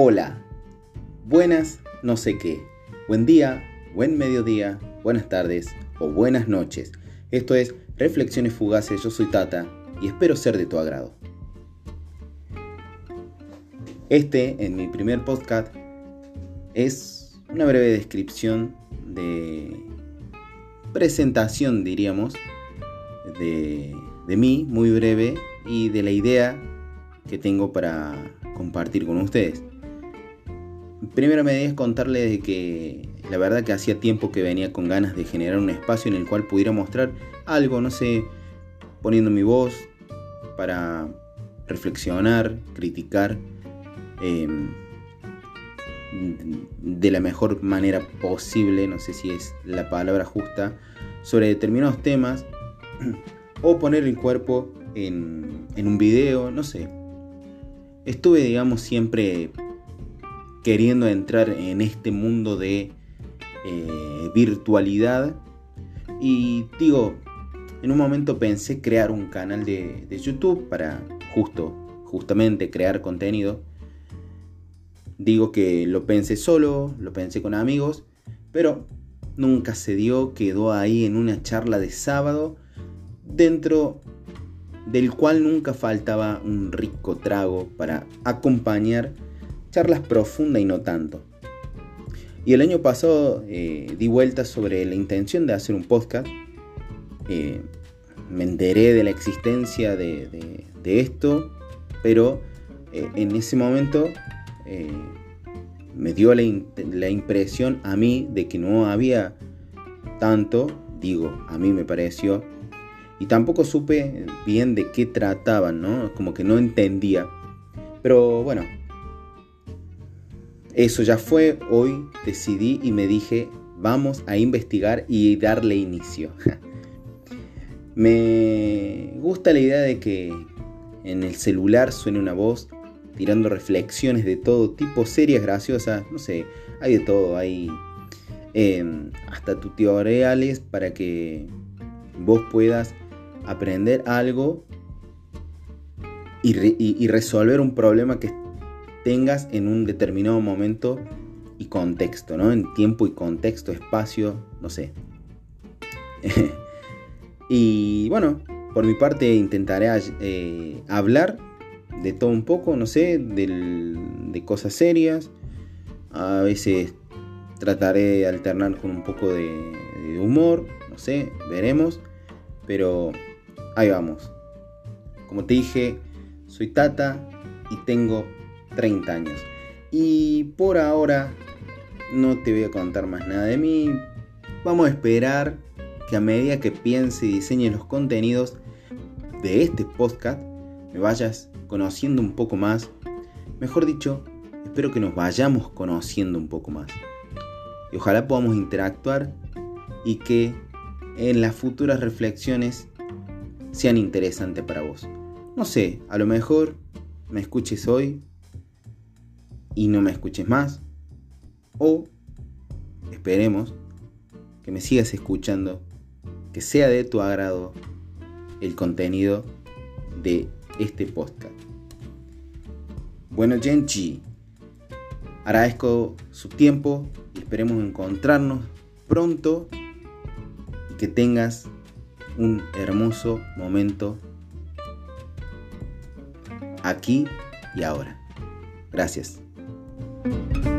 Hola, buenas no sé qué, buen día, buen mediodía, buenas tardes o buenas noches. Esto es Reflexiones Fugaces, yo soy Tata y espero ser de tu agrado. Este, en mi primer podcast, es una breve descripción de presentación, diríamos, de, de mí, muy breve, y de la idea que tengo para compartir con ustedes. Primero me es contarles de que la verdad que hacía tiempo que venía con ganas de generar un espacio en el cual pudiera mostrar algo, no sé, poniendo mi voz para reflexionar, criticar em, de la mejor manera posible, no sé si es la palabra justa, sobre determinados temas o poner el cuerpo en, en un video, no sé. Estuve, digamos, siempre queriendo entrar en este mundo de eh, virtualidad. Y digo, en un momento pensé crear un canal de, YouTube para justo, justamente crear contenido. Digo que lo pensé solo, lo pensé con amigos, pero nunca se dio, quedó ahí en una charla de sábado, dentro del cual nunca faltaba un rico trago para acompañar charlas profundas y no tanto. Y el año pasado eh, di vueltas sobre la intención de hacer un podcast. Eh, me enteré de la existencia de, esto, pero eh, en ese momento me dio la, la, impresión a mí de que no había tanto, digo, a mí me pareció, y tampoco supe bien de qué trataban, ¿no? Como que no entendía. Pero bueno, eso ya fue, hoy decidí y me dije, vamos a investigar y darle inicio. me gusta la idea de que en el celular suene una voz tirando reflexiones de todo tipo, serias, graciosas, no sé, hay de todo, hay em, hasta tutoriales para que vos puedas aprender algo y, y resolver un problema que tengas en un determinado momento y contexto, ¿no? En tiempo y contexto, espacio, no sé. y bueno, por mi parte intentaré eh, hablar de todo un poco, no sé, de cosas serias. A veces trataré de alternar con un poco de, de humor, no sé, veremos. Pero ahí vamos. Como te dije, soy Tata y tengo 30 años. Y por ahora no te voy a contar más nada de mí. Vamos a esperar que a medida que piense y diseñe los contenidos de este podcast, me vayas conociendo un poco más. Mejor dicho, espero que nos vayamos conociendo un poco más. Y ojalá podamos interactuar y que en las futuras reflexiones sean interesantes para vos. No sé, a lo mejor me escuches hoy y no me escuches más. O esperemos que me sigas escuchando, que sea de tu agrado el contenido de este podcast. Bueno, Genchi, agradezco su tiempo y esperemos encontrarnos pronto y que tengas un hermoso momento aquí y ahora. Gracias. Thank you.